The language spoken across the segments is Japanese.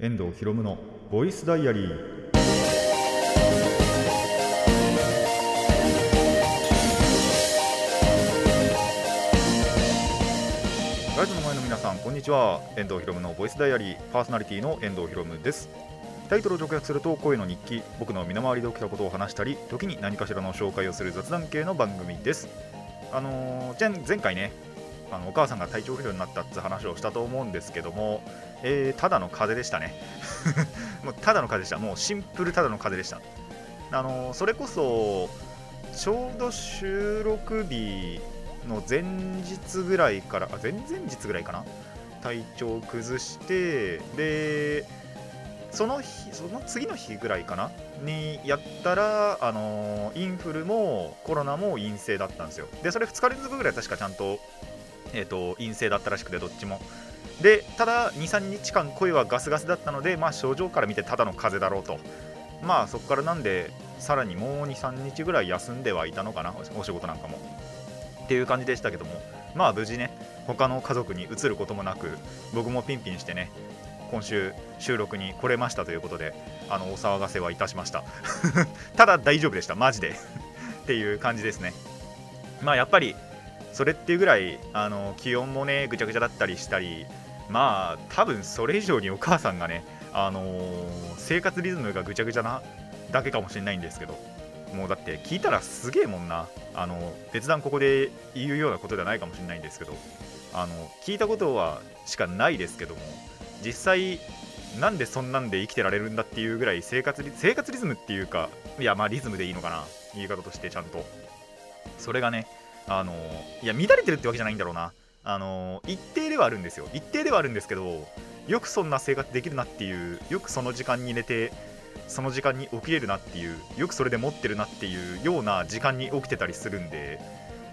遠藤博夢のボイスダイアリー。ラジオの前の皆さんこんにちは。遠藤博夢のボイスダイアリー。パーソナリティの遠藤博夢です。タイトルを直訳すると声の日記。僕の身の回りで起きたことを話したり時に何かしらの紹介をする雑談系の番組です。あのー前前回ねあのお母さんが体調不良になったって話をしたと思うんですけども、えーただの風でしたね。もうただの風でした。もうシンプルただの風でした。あのそれこそちょうど収録日の前日ぐらいからあ前々日ぐらいかな？体調を崩してでその日その次の日ぐらいかな？にやったら、あのインフルもコロナも陰性だったんですよ。でそれ2日連続ぐらい確かちゃんと,、えー、と陰性だったらしくてどっちも。でただ23日間声はガスガスだったので、まあ、症状から見てただの風邪だろうと。まあそこからなんでさらにもう23日ぐらい休んではいたのかな？お仕事なんかも。っていう感じでしたけども。まあ無事ね他の家族に移ることもなく僕もピンピンしてね今週収録に来れましたということであのお騒がせはいたしました。ただ大丈夫でした。マジで。っていう感じですね。まあやっぱりそれっていうぐらいあの気温もねぐちゃぐちゃだったりしたりまあ多分それ以上にお母さんがねあのー生活リズムがぐちゃぐちゃなだけかもしれないんですけどもうだって聞いたらすげえもんな。あの別段ここで言うようなことではないかもしれないんですけどあの聞いたことはしかないですけども実際なんでそんなんで生きてられるんだっていうぐらい生活リ生活リズムっていうかいやまあリズムでいいのかな言い方としてちゃんと。それがねあのいや乱れてるってわけじゃないんだろうな。あの一はあるんですよ。一定ではあるんですけどよくそんな生活できるなっていうよくその時間に寝てその時間に起きれるなっていうよくそれで持ってるなっていうような時間に起きてたりするんで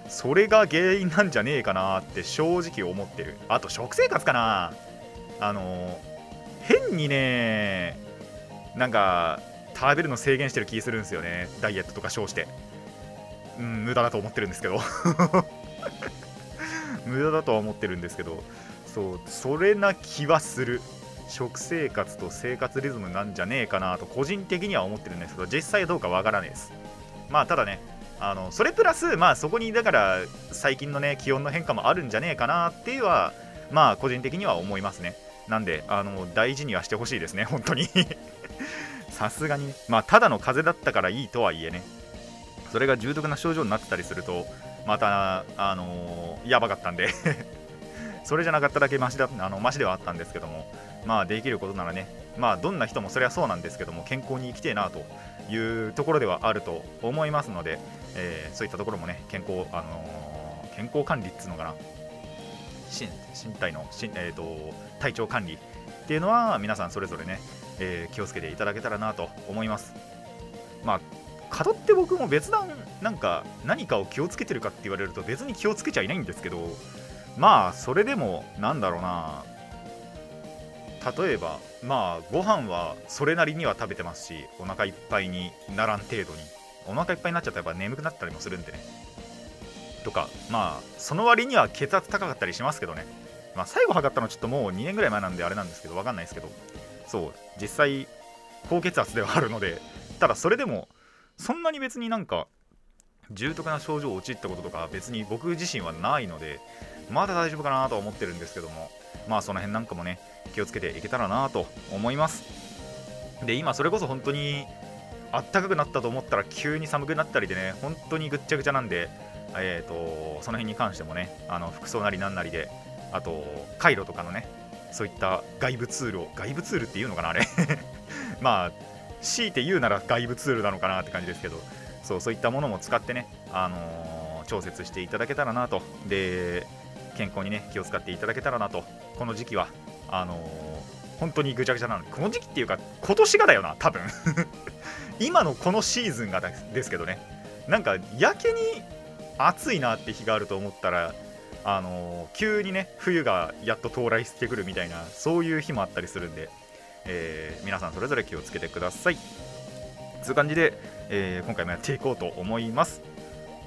それが原因なんじゃねえかなって正直思ってる。あと食生活かな。あの変にねなんか食べるの制限してる気するんですよね。ダイエットとか称して。うん無駄だと思ってるんですけど。無駄だとは思ってるんですけどそうそれな気はする。食生活と生活リズムなんじゃねえかなと個人的には思ってるんですけど実際どうかわからないです。まあただねあのそれプラスまあそこにだから最近のね気温の変化もあるんじゃねえかなっていうのはまあ個人的には思いますね。なんであの大事にはしてほしいですね本当に。さすがに。ねまあただの風邪だったからいいとはいえね。それが重篤な症状になってたりするとまたあのやばかったんで。それじゃなかっただけマシだあのマシではあったんですけども。まあできることならね。まあどんな人もそれはそうなんですけども健康に生きてえなというところではあると思いますので、えーそういったところもね健康あのー健康管理っつうのかな。身身体のし、えー、と体調管理っていうのは皆さんそれぞれね、えー気をつけていただけたらなと思います。まあ角って僕も別段なんか何かを気をつけてるかって言われると別に気をつけちゃいないんですけどまあそれでもなんだろうな。例えばまあご飯はそれなりには食べてますしお腹いっぱいにならん程度に。お腹いっぱいになっちゃったらやっぱ眠くなったりもするんでね。とかまあその割には血圧高かったりしますけどね。まあ最後測ったのちょっともう2年ぐらい前なんであれなんですけどわかんないですけど。そう実際高血圧ではあるのでただそれでもそんなに別になんか重篤な症状を陥ったこととか別に僕自身はないのでまだ大丈夫かなとは思ってるんですけどもまあその辺なんかもね気をつけていけたらなと思います。で今それこそ本当にあったかくなったと思ったら急に寒くなったりでね本当にぐっちゃぐちゃなんでえー、とその辺に関してもねあの服装なりなんなりであと回路とかのねそういった外部ツールを外部ツールっていうのかなあれ。まあ強いて言うなら外部ツールなのかなって感じですけどそうそういったものも使ってね、あのー調節していただけたらなと。で健康にね気を使っていただけたらなと。この時期はあのー本当にぐちゃぐちゃなの。この時期っていうか今年がだよな多分。今のこのシーズンがですけどね。なんかやけに暑いなって日があると思ったらあのー急にね冬がやっと到来してくるみたいなそういう日もあったりするんで、え皆さんそれぞれ気をつけてください。という感じで、えー今回もやっていこうと思います。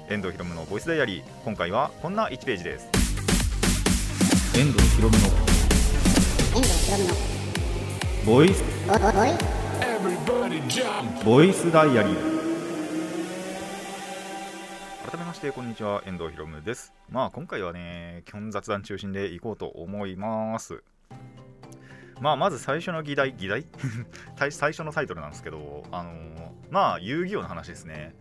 遠藤ひろむのボイスダイアリー。今回はこんな1ページです。遠藤ひろむの。遠藤ひろむの。ボイス。ボイスダイアリー。改めましてこんにちは。遠藤ひろむです。まあ今回はね基本雑談中心でいこうと思いますまあまず最初の議題議題？最初のタイトルなんですけどあのー、まあ遊戯王の話ですね。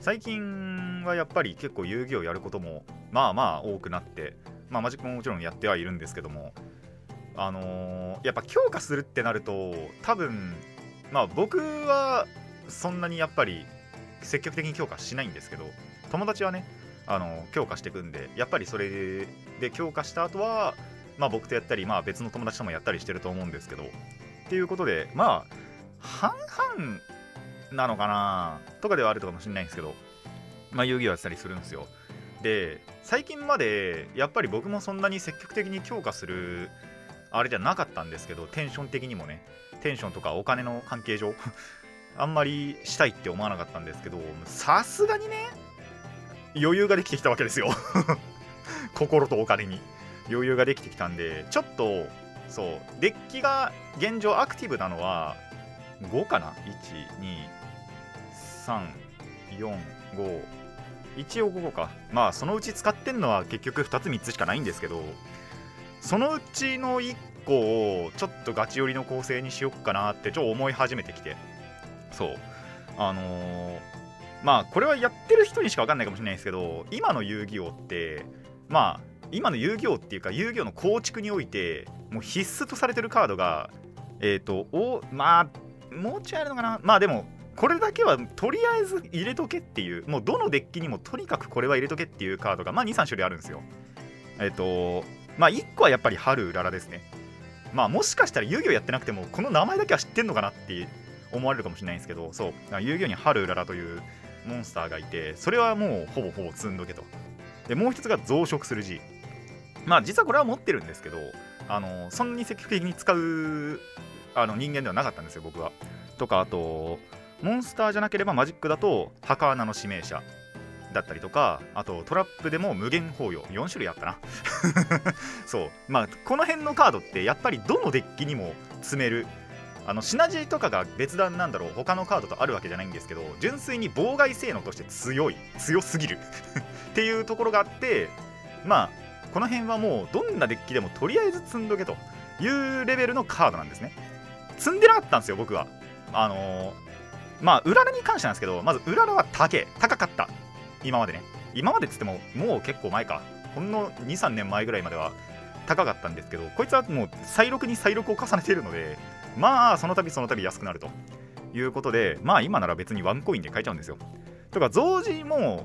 最近はやっぱり結構遊戯王やることもまあまあ多くなってまあマジックももちろんやってはいるんですけどもあのー、やっぱ強化するってなると多分まあ僕はそんなにやっぱり積極的に強化しないんですけど友達はねあの強化していくんでやっぱりそれで強化した後はまあ僕とやったりまあ別の友達ともやったりしてると思うんですけどっていうことでまあ半々なのかなとかではあるかもしれないんですけどまあ遊戯をやってたりするんですよ。で最近までやっぱり僕もそんなに積極的に強化するあれじゃなかったんですけどテンション的にもねテンションとかお金の関係上 あんまりしたいって思わなかったんですけどさすがにね余裕ができてきたわけですよ。心とお金に。余裕ができてきたんでちょっとそうデッキが現状アクティブなのは5かな？12345一応5個か。まあそのうち使ってんのは結局2つ3つしかないんですけどそのうちの1個をちょっとガチ寄りの構成にしよっかなってちょっと思い始めてきて。そう。あのー、まあこれはやってる人にしか分かんないかもしれないですけど今の遊戯王ってまあ今の遊戯王っていうか遊戯王の構築においてもう必須とされてるカードがえっ、ー、とおまあもうちょいあるのかな。まあでもこれだけはとりあえず入れとけっていうもうどのデッキにもとにかくこれは入れとけっていうカードがまあ23種類あるんですよ。えっ、ー、とまあ1個はやっぱり春うららですね。まあもしかしたら遊戯王やってなくてもこの名前だけは知ってんのかなって思われるかもしれないんですけどそう。遊戯王に春うららというモンスターがいてそれはもうほぼほぼ積んどけと。でもう一つが増殖する G まあ実はこれは持ってるんですけどあのそんなに積極的に使うあの人間ではなかったんですよ僕は。とかあとモンスターじゃなければマジックだと墓穴の指名者だったりとかあとトラップでも無限包容。4種類あったな。そう。まあこの辺のカードってやっぱりどのデッキにも積めるあのシナジーとかが別段なんだろう他のカードとあるわけじゃないんですけど純粋に妨害性能として強い強すぎる。っていうところがあってまあこの辺はもうどんなデッキでもとりあえず積んどけというレベルのカードなんですね。積んでなかったんですよ僕は。あのー、まあうららに関してなんですけどまずうららは高高かった。今までね。今までっつってももう結構前か。ほんの23年前ぐらいまでは高かったんですけどこいつはもう再録に再録を重ねているのでまあその度その度安くなるということでまあ今なら別にワンコインで買えちゃうんですよ。とか増字も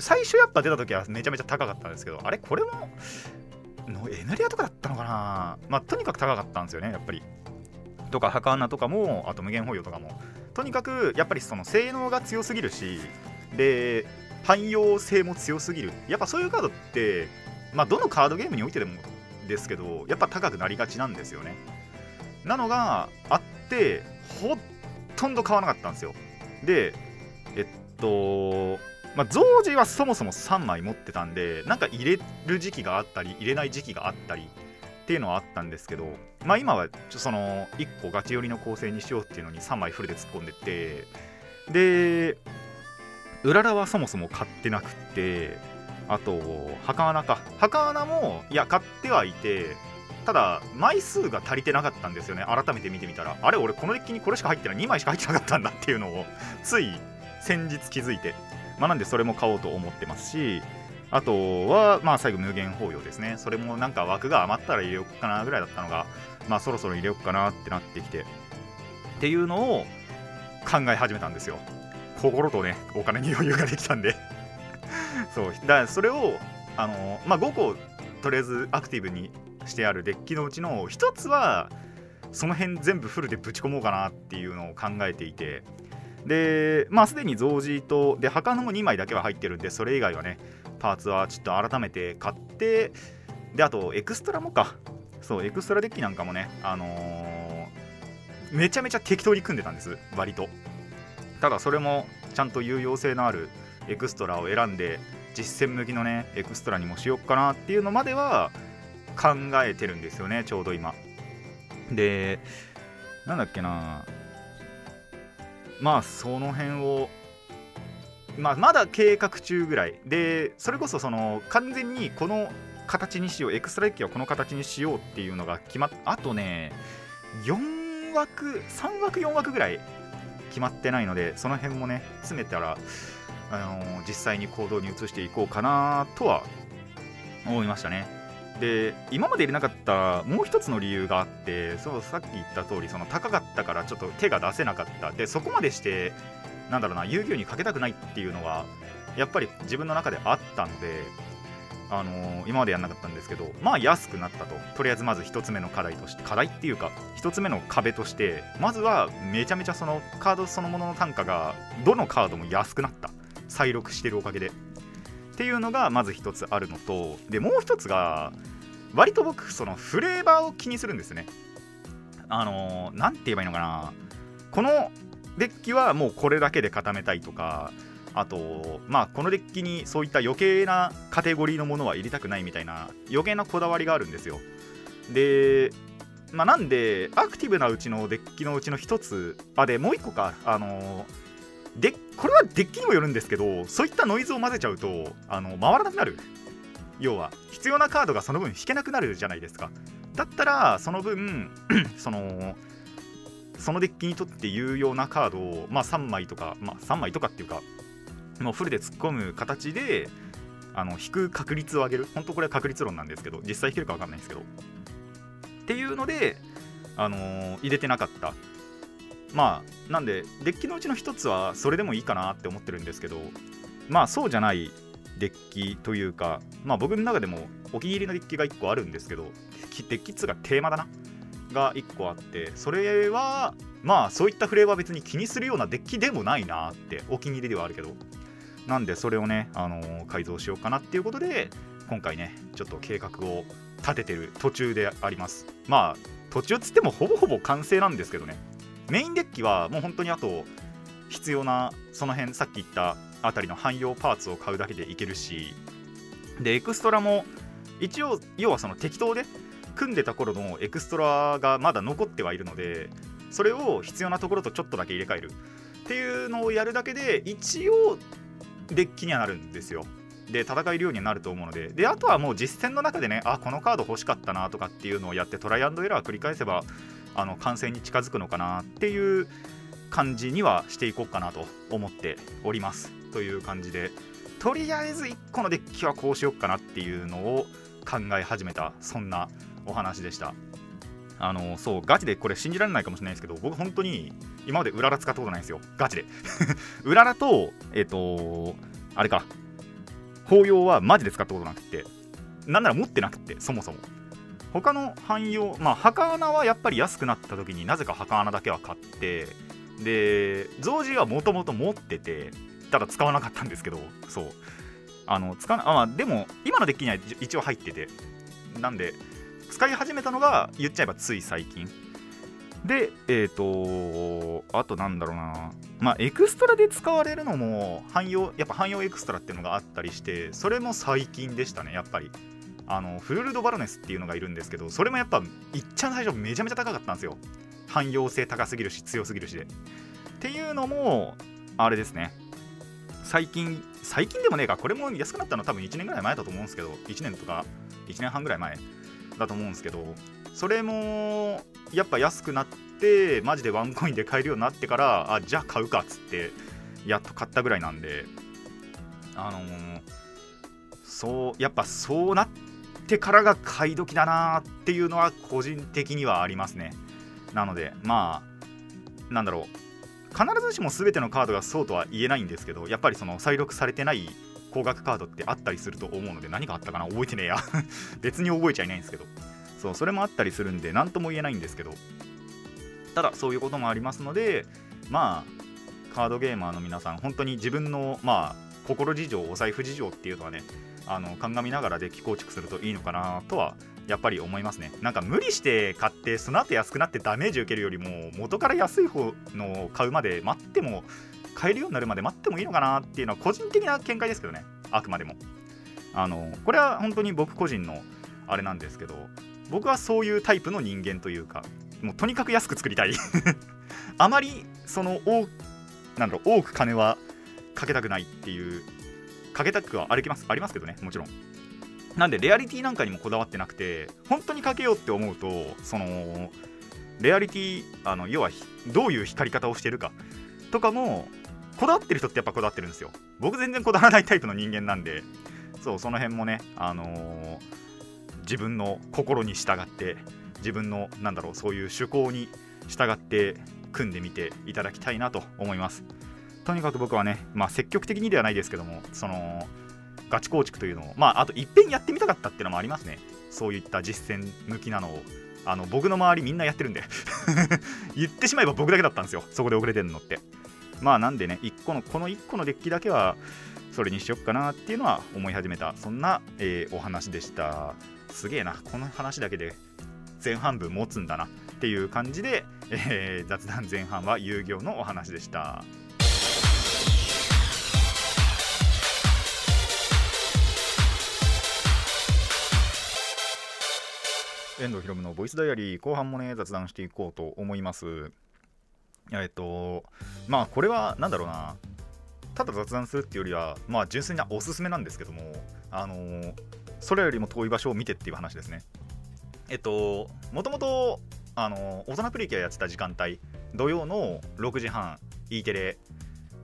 最初やっぱ出た時はめちゃめちゃ高かったんですけどあれこれものエナリアとかだったのかな？まあとにかく高かったんですよねやっぱり。とか墓穴とかもあと無限保養とかも。とにかくやっぱりその性能が強すぎるしで汎用性も強すぎる。やっぱそういうカードってまあどのカードゲームにおいてでもですけどやっぱ高くなりがちなんですよね。なのがあってほとんど買わなかったんですよ。でえっとまあ、増字はそもそも3枚持ってたんでなんか入れる時期があったり入れない時期があったりっていうのはあったんですけどまあ今はその1個ガチ寄りの構成にしようっていうのに3枚フルで突っ込んでってでうららはそもそも買ってなくてあと墓穴か。墓穴もいや買ってはいてただ枚数が足りてなかったんですよね。改めて見てみたら。あれ俺このデッキにこれしか入ってない。2枚しか入ってなかったんだっていうのをつい先日気づいて。まあなんでそれも買おうと思ってますしあとはまあ最後無限包容ですね。それもなんか枠が余ったら入れようかなぐらいだったのがまあそろそろ入れようかなってなってきてっていうのを考え始めたんですよ。心とねお金に余裕ができたんで。そうだからそれをあのまあ5個とりあえずアクティブにしてあるデッキのうちの1つはその辺全部フルでぶち込もうかなっていうのを考えていてでまあすでに増字とで墓のも2枚だけは入ってるんでそれ以外はねパーツはちょっと改めて買ってであとエクストラもか。そうエクストラデッキなんかもねあのー、めちゃめちゃ適当に組んでたんです割と。ただそれもちゃんと有用性のあるエクストラを選んで実践向きのねエクストラにもしよっかなっていうのまでは考えてるんですよねちょうど今。でなんだっけな。まあその辺をまあ、まだ計画中ぐらい。でそれこそその完全にこの形にしようエクストラデッキはこの形にしようっていうのが決まっあとね4枠3枠4枠ぐらい決まってないのでその辺もね詰めたら、あのー、実際に行動に移していこうかなとは思いましたね。で今まで入れなかったもう一つの理由があってそうさっき言った通りその高かったからちょっと手が出せなかった。でそこまでしてなんだろうな遊戯王にかけたくないっていうのがやっぱり自分の中であったのであのー、今までやんなかったんですけどまあ安くなったと。とりあえずまず1つ目の課題として課題っていうか1つ目の壁としてまずはめちゃめちゃそのカードそのものの単価がどのカードも安くなった。再録してるおかげで。っていうのがまず1つあるのとでもう1つが割と僕そのフレーバーを気にするんですねあの何、ー、て言えばいいのかなこのデッキはもうこれだけで固めたいとかあと、まあ、このデッキにそういった余計なカテゴリーのものは入れたくないみたいな余計なこだわりがあるんですよ。で、まあ、なんで、アクティブなうちのデッキのうちの1つ、あ、で、もう1個か、あので、これはデッキにもよるんですけど、そういったノイズを混ぜちゃうと、あの回らなくなる。要は、必要なカードがその分引けなくなるじゃないですか。だったら、その分、その、そのデッキにとって有用なカードを、まあ、3枚とか、まあ、3枚とかっていうか、もうフルで突っ込む形であの引く確率を上げる本当これは確率論なんですけど実際引けるか分かんないんですけどっていうので、あのー、入れてなかったまあなんでデッキのうちの1つはそれでもいいかなって思ってるんですけどまあそうじゃないデッキというかまあ僕の中でもお気に入りのデッキが1個あるんですけどデッキ2がテーマだなが1個あってそれはまあそういったフレーバー別に気にするようなデッキでもないなってお気に入りではあるけどなんでそれをね、あのー、改造しようかなっていうことで今回ねちょっと計画を立ててる途中であります。まあ途中つってもほぼほぼ完成なんですけどね。メインデッキはもう本当にあと必要なその辺さっき言ったあたりの汎用パーツを買うだけでいけるしでエクストラも一応要はその適当で組んでた頃のエクストラがまだ残ってはいるのでそれを必要なところとちょっとだけ入れ替える。っていうのをやるだけで一応デッキにはなるんですよ。で戦えるようになると思うので。であとはもう実戦の中でねあこのカード欲しかったなとかっていうのをやってトライアンドエラー繰り返せばあの完成に近づくのかなっていう感じにはしていこうかなと思っております。という感じでとりあえず1個のデッキはこうしよっかなっていうのを考え始めたそんなお話でした。あのそうガチでこれ信じられないかもしれないですけど僕本当に今までうらら使ったことないんですよ。ガチで。うららとえっ、ー、とあれか。法要はマジで使ったことなくてなんなら持ってなくてそもそも。他の汎用まあ墓穴はやっぱり安くなった時になぜか墓穴だけは買ってで増字はもともと持っててただ使わなかったんですけどそう。あの使わあ、まあ、でも今のデッキには一応入っててなんで使い始めたのが言っちゃえばつい最近。でえっ、ー、とあとなんだろうな。まあエクストラで使われるのも汎用やっぱ汎用エクストラっていうのがあったりしてそれも最近でしたねやっぱり。あのフルルドバロネスっていうのがいるんですけどそれもやっぱいっちゃん最初めちゃめちゃ高かったんですよ。汎用性高すぎるし強すぎるしで。っていうのもあれですね。最近最近でもねえか。これも安くなったの多分1年ぐらい前だと思うんですけど1年とか1年半ぐらい前だと思うんですけどそれもやっぱ安くなってマジでワンコインで買えるようになってからあじゃあ買うかっつってやっと買ったぐらいなんであのー、そうやっぱそうなってからが買い時だなっていうのは個人的にはありますね。なのでまあなんだろう。必ずしも全てのカードがそうとは言えないんですけどやっぱりその再録されてない高額カードってあったりすると思うので何があったかな覚えてねえや。別に覚えちゃいないんですけど。そうそれもあったりするんで何とも言えないんですけど。ただそういうこともありますのでまあカードゲーマーの皆さん本当に自分のまあ心事情お財布事情っていうのはねあの鑑みながらデッキ構築するといいのかなとはやっぱり思いますね。なんか無理して買ってその後安くなってダメージ受けるよりも元から安い方の買うまで待っても買えるようになるまで待ってもいいのかなっていうのは個人的な見解ですけどね。あくまでも。あのこれは本当に僕個人のあれなんですけど僕はそういうタイプの人間というかもうとにかく安く作りたい。あまりその多なんだろう多く金はかけたくないっていうかけたくはありますありますけどねもちろん。なんでレアリティなんかにもこだわってなくて本当にかけようって思うとそのレアリティあの要はどういう光り方をしてるかとかもこだわってる人ってやっぱこだわってるんですよ。僕全然こだわらないタイプの人間なんで。そうその辺もねあのー、自分の心に従って自分のなんだろうそういう趣向に従って組んでみていただきたいなと思います。とにかく僕はね、まあ、積極的にではないですけどもそのガチ構築というのをまああといっぺんやってみたかったっていうのもありますね。そういった実践向きなのを。あの僕の周りみんなやってるんで。言ってしまえば僕だけだったんですよ。そこで遅れてるのって。まあなんでね1個のこの1個のデッキだけはそれにしよっかなっていうのは思い始めた。そんな、えー、お話でした。すげえな。この話だけで前半部持つんだなっていう感じで、えー、雑談前半は遊戯王のお話でした。遠藤ひろむのボイスダイアリー後半もね雑談していこうと思います。えっとまあこれは何だろうな。ただ雑談するっていうよりはまあ純粋なおすすめなんですけどもあの、それよりも遠い場所を見てっていう話ですね。えっともともとあの大人プリキュアやってた時間帯土曜の6時半 E テレ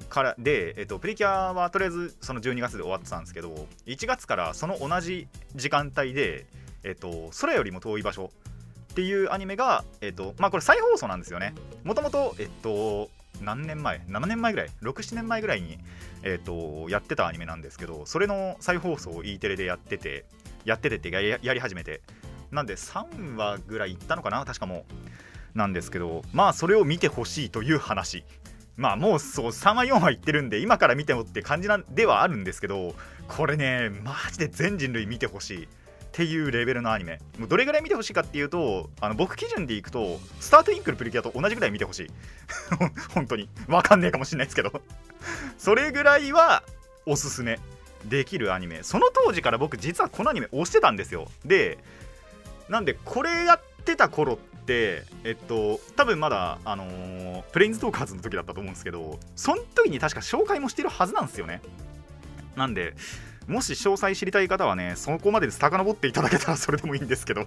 からで、えっと、プリキュアはとりあえずその12月で終わってたんですけど1月からその同じ時間帯でえっと、空よりも遠い場所っていうアニメが、えっと、まあこれ再放送なんですよね。もともと、えっと、何年前 ?7 年前ぐらい ?6、7年前ぐらいに、えっと、やってたアニメなんですけど、それの再放送を E テレでやってて、やっててってややり始めて、なんで3話ぐらいいったのかな確かもう。なんですけど、まあそれを見てほしいという話。まあもうそう3話4話いってるんで今から見てもって感じなではあるんですけどこれねマジで全人類見てほしいっていうレベルのアニメ。もうどれぐらい見てほしいかっていうとあの僕基準でいくとスタートインクルプリキュアと同じぐらい見てほしい。本当に。わかんねえかもしんないですけど。それぐらいはおすすめ。できるアニメ。その当時から僕実はこのアニメ推してたんですよ。でなんでこれやってた頃ってえっと多分まだあのー、プレインズトーカーズの時だったと思うんですけどその時に確か紹介もしてるはずなんですよね。なんでもし詳細知りたい方はね、そこまで遡っていただけたらそれでもいいんですけど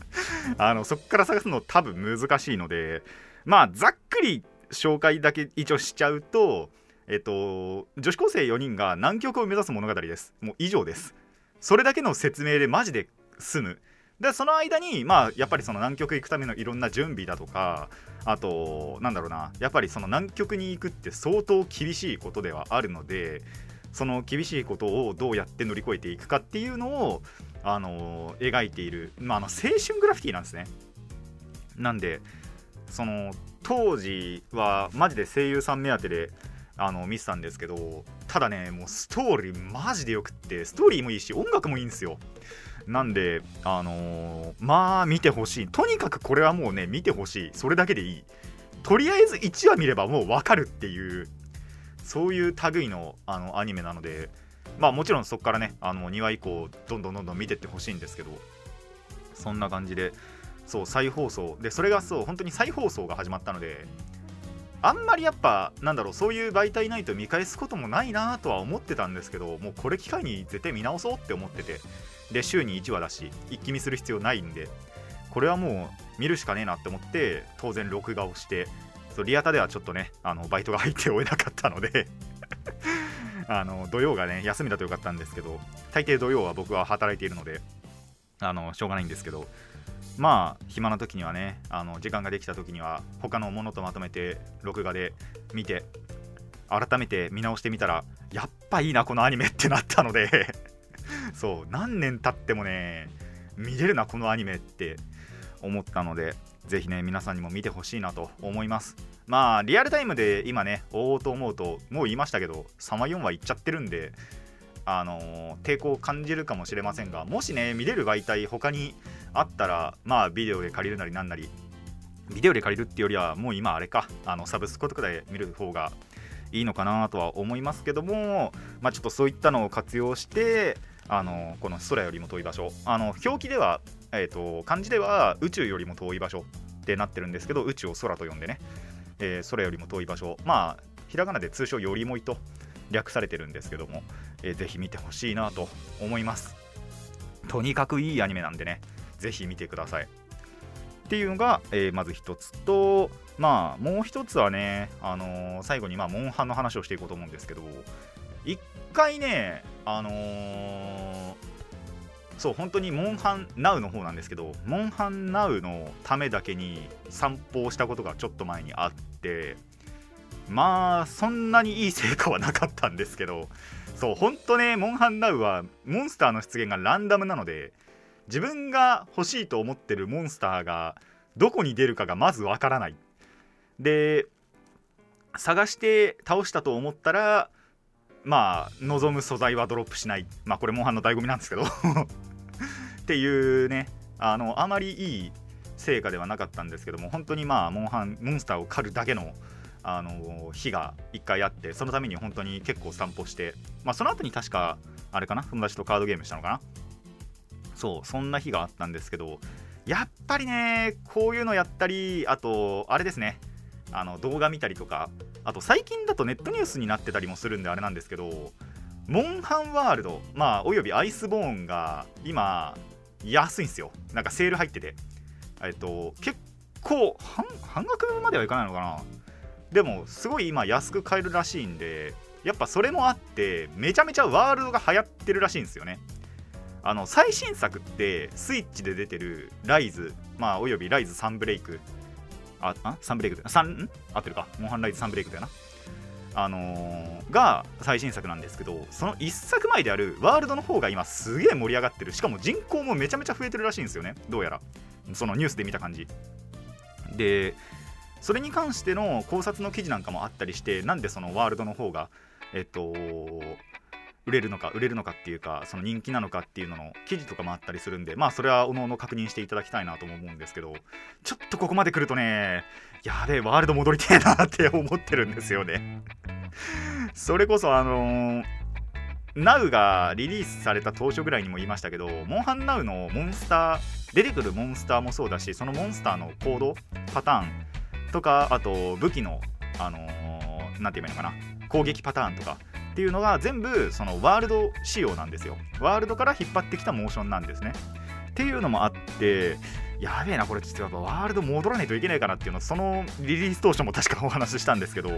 あの、そこから探すの多分難しいので、まあ、ざっくり紹介だけ一応しちゃうと、えっと、女子高生4人が南極を目指す物語です。もう以上です。それだけの説明でマジで済む。で、その間に、まあ、やっぱりその南極行くためのいろんな準備だとか、あと、なんだろうな、やっぱりその南極に行くって相当厳しいことではあるので、その厳しいことをどうやって乗り越えていくかっていうのを、あの描いている、まあ、あの青春グラフィティなんですね。なんでその当時はマジで声優さん目当てであの見てたんですけどただねもうストーリーマジでよくってストーリーもいいし音楽もいいんですよ。なんであのー、まあ見てほしい。とにかくこれはもうね見てほしい。それだけでいい。とりあえず1話見ればもう分かるっていうそういう類のあのアニメなのでまあもちろんそこからねあの2話以降どんどんどんどん見てってほしいんですけどそんな感じでそう再放送。でそれがそう本当に再放送が始まったのであんまりやっぱなんだろうそういう媒体ないと見返すこともないなとは思ってたんですけどもうこれ機会に絶対見直そうって思っててで週に1話だし一気見する必要ないんでこれはもう見るしかねえなって思って当然録画をしてそうリアタではちょっとねあのバイトが入って追えなかったので あの土曜がね休みだとよかったんですけど大抵土曜は僕は働いているのであのしょうがないんですけどまあ暇な時にはねあの時間ができた時には他のものとまとめて録画で見て改めて見直してみたらやっぱいいなこのアニメってなったので そう何年経ってもね見れるなこのアニメって思ったのでぜひね皆さんにも見てほしいなと思います。まあリアルタイムで今ね追おうと思うともう言いましたけど3話4話いっちゃってるんであのー、抵抗を感じるかもしれませんがもしね見れる媒体他にあったらまあビデオで借りるなりなんなりビデオで借りるってよりはもう今あれかあのサブスクとかで見る方がいいのかなとは思いますけどもまあちょっとそういったのを活用してあのこの空よりも遠い場所あの表記ではえーと、漢字では宇宙よりも遠い場所ってなってるんですけど宇宙を空と呼んでね、えー、空よりも遠い場所。まあひらがなで通称よりもいと略されてるんですけども、えー、ぜひ見てほしいなと思います。とにかくいいアニメなんでねぜひ見てください。っていうのが、えー、まず一つとまあもう一つはね、あのー、最後にまあモンハンの話をしていこうと思うんですけど一回ねあのー、そう本当にモンハンナウの方なんですけどモンハンナウのためだけに散歩をしたことがちょっと前にあってまあそんなにいい成果はなかったんですけどそう本当ねモンハンナウはモンスターの出現がランダムなので自分が欲しいと思ってるモンスターがどこに出るかがまずわからない。で探して倒したと思ったらまあ望む素材はドロップしない。まあこれモンハンの醍醐味なんですけど。っていうね。あのあまりいい成果ではなかったんですけども本当にまあモンハンモンスターを狩るだけのあの日が1回あってそのために本当に結構散歩して。まあその後に確かあれかな？友達とカードゲームしたのかな？そうそんな日があったんですけどやっぱりねこういうのやったりあとあれですね。あの動画見たりとかあと最近だとネットニュースになってたりもするんであれなんですけどモンハンワールドまあおよびアイスボーンが今安いんですよ。なんかセール入ってて。えっと結構半額まではいかないのかな。でもすごい今安く買えるらしいんでやっぱそれもあってめちゃめちゃワールドが流行ってるらしいんですよね。あの最新作ってスイッチで出てるライズまあおよびライズサンブレイクああサンブレイクだ3合ってるか。モンハンライズサンブレイクだよな。あのー、が最新作なんですけどその1作前であるワールドの方が今すげえ盛り上がってる。しかも人口もめちゃめちゃ増えてるらしいんですよね。どうやら。そのニュースで見た感じ。でそれに関しての考察の記事なんかもあったりしてなんでそのワールドの方がえっと売れるのか売れるのかっていうかその人気なのかっていうのの記事とかもあったりするんでまあそれはおのおの確認していただきたいなとも思うんですけどちょっとここまで来るとねやべえワールド戻りてえなって思ってるんですよね。それこそあのー、NOW がリリースされた当初ぐらいにも言いましたけどモンハン NOW のモンスター出てくるモンスターもそうだしそのモンスターの行動パターンとかあと武器のあの何、ー、て言えばいいのかな攻撃パターンとかっていうのが全部そのワールド仕様なんですよ。ワールドから引っ張ってきたモーションなんですね。っていうのもあってやべえなこれちょっとやっぱワールド戻らないといけないかなっていうのそのリリース当初も確かお話ししたんですけど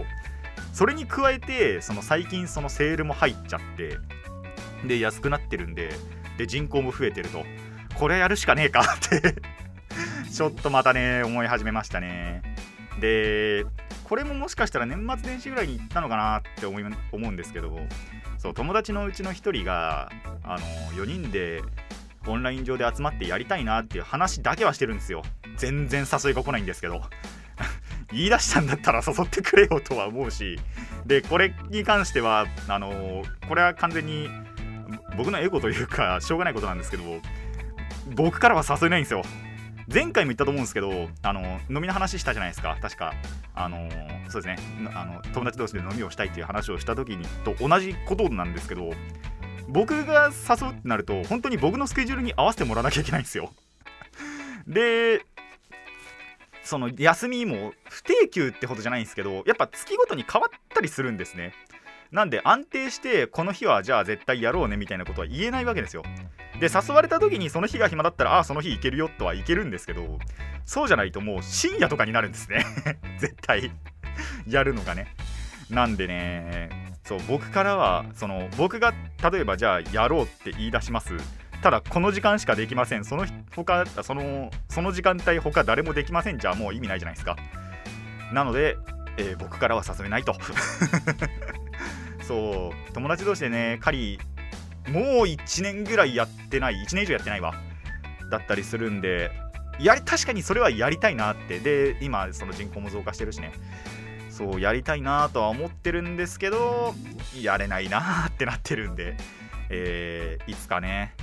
それに加えてその最近そのセールも入っちゃってで安くなってるんでで人口も増えてるとこれやるしかねえかってちょっとまたね思い始めましたね。でこれももしかしたら年末年始ぐらいに行ったのかなって思い思うんですけどそう友達のうちの1人があの4人でオンライン上で集まってやりたいなっていう話だけはしてるんですよ。全然誘いが来ないんですけど。言い出したんだったら誘ってくれよとは思うし。でこれに関してはあのこれは完全に僕のエゴというかしょうがないことなんですけど僕からは誘えないんですよ。前回も言ったと思うんですけどあの飲みの話したじゃないですか。確かあのそうですね。あの友達同士で飲みをしたいっていう話をした時にと同じことなんですけど僕が誘うってなると本当に僕のスケジュールに合わせてもらわなきゃいけないんですよ。でその休みも不定休ってほどじゃないんですけどやっぱ月ごとに変わったりするんですね。なんで安定してこの日はじゃあ絶対やろうねみたいなことは言えないわけですよ。で誘われた時にその日が暇だったらああその日行けるよとは行けるんですけどそうじゃないともう深夜とかになるんですね。絶対。やるのがね。なんでね。そう僕からはその僕が例えばじゃあやろうって言い出します。ただこの時間しかできません。その他そのその時間帯他誰もできません。じゃあもう意味ないじゃないですか。なので、えー、僕からは誘えないと。そう友達同士でね狩りもう1年ぐらいやってない1年以上やってないわ。だったりするんでやり確かにそれはやりたいなって。で今その人口も増加してるしね。そうやりたいなとは思ってるんですけどやれないなってなってるんで、えー、いつかね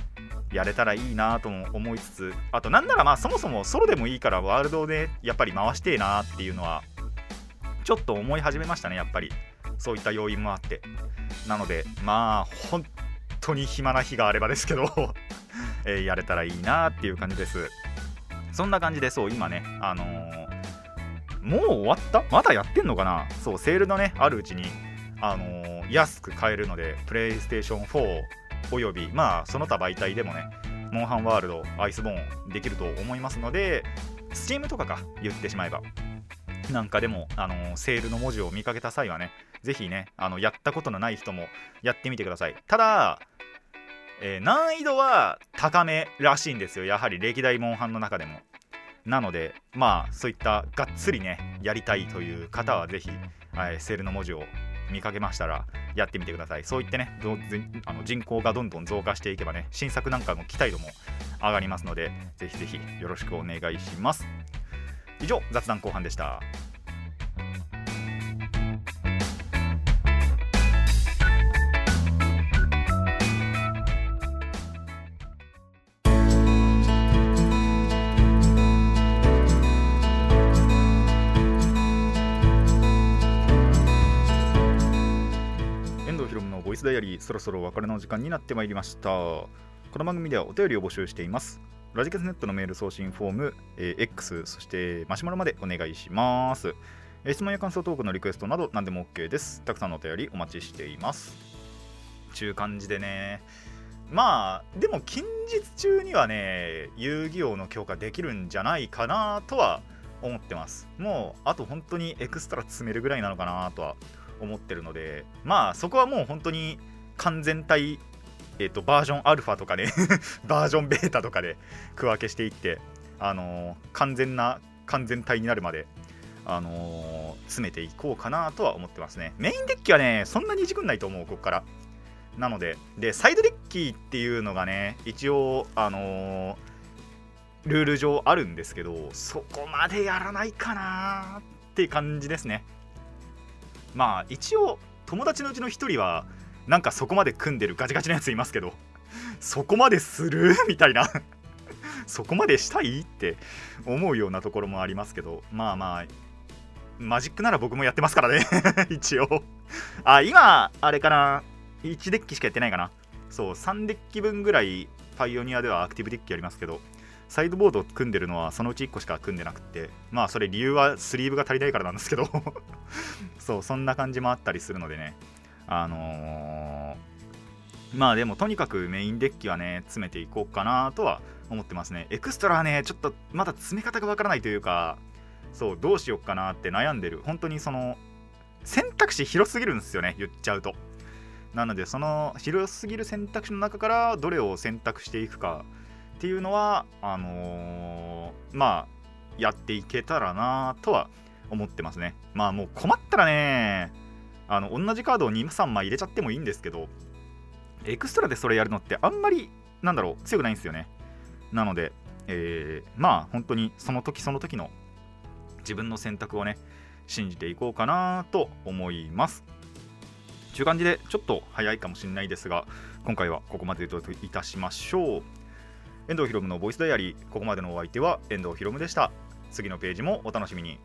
やれたらいいなとも思いつつ。あとなんならまあそもそもソロでもいいからワールドでやっぱり回してえなっていうのはちょっと思い始めましたねやっぱり。そういった要因もあって。なのでまあ本当に暇な日があればですけど えー、やれたらいいなっていう感じです。そんな感じでそう今ねあのーもう終わった？まだやってんのかな？そうセールのねあるうちにあのー、安く買えるのでプレイステーション4およびまあその他媒体でもねモンハンワールドアイスボーンできると思いますので Steam とかか言ってしまえば。なんかでも、あのー、セールの文字を見かけた際はねぜひねあのやったことのない人もやってみてください。ただえー、難易度は高めらしいんですよ。やはり歴代モンハンの中でも。なのでまあそういったがっつりねやりたいという方はぜひ、はい、セールの文字を見かけましたらやってみてください。そういってねあの人口がどんどん増加していけばね新作なんかの期待度も上がりますのでぜひぜひよろしくお願いします。以上雑談後半でした。ボイスダイアリーそろそろお別れの時間になってまいりました。この番組ではお便りを募集しています。ラジカセネットのメール送信フォーム、えー、X そしてマシュマロまでお願いします。え質問や感想トークのリクエストなど何でも OK です。たくさんのお便りお待ちしています。ちゅう感じでね。まあでも近日中にはね遊戯王の強化できるんじゃないかなとは思ってます。もうあと本当にエクストラ詰めるぐらいなのかなとは思ってるので。まあそこはもう本当に完全体え、ー、とバージョンアルファとかで バージョンベータとかで区分けしていってあのー、完全な完全体になるまであのー、詰めていこうかなとは思ってますね。メインデッキはねそんなにいじくんないと思うここから。なのででサイドデッキっていうのがね一応あのルール上あるんですけどそこまでやらないかなって感じですね。まあ一応友達のうちの1人はなんかそこまで組んでるガチガチなやついますけどそこまでする？みたいな。そこまでしたい？って思うようなところもありますけどまあまあマジックなら僕もやってますからね。一応。あ今あれかな？1デッキしかやってないかな？そう3デッキ分ぐらいパイオニアではアクティブデッキやりますけどサイドボード組んでるのはそのうち1個しか組んでなくてまあそれ理由はスリーブが足りないからなんですけど。そうそんな感じもあったりするのでね。あのー、まあでもとにかくメインデッキはね詰めていこうかなとは思ってますね。エクストラはねちょっとまだ詰め方がわからないというかそうどうしようかなって悩んでる。本当にその選択肢広すぎるんですよね言っちゃうと。なのでその広すぎる選択肢の中からどれを選択していくかっていうのはあのー、まあやっていけたらなとは思ってますね。まあもう困ったらねあの同じカードを23枚入れちゃってもいいんですけどエクストラでそれやるのってあんまりなんだろう強くないんですよね。なので、えー、まあ本当にその時その時の自分の選択をね信じていこうかなと思います。という感じでちょっと早いかもしれないですが今回はここまでといたしましょう。遠藤ひろむのボイスダイアリーここまでのお相手は遠藤ひろむでした。次のページもお楽しみに。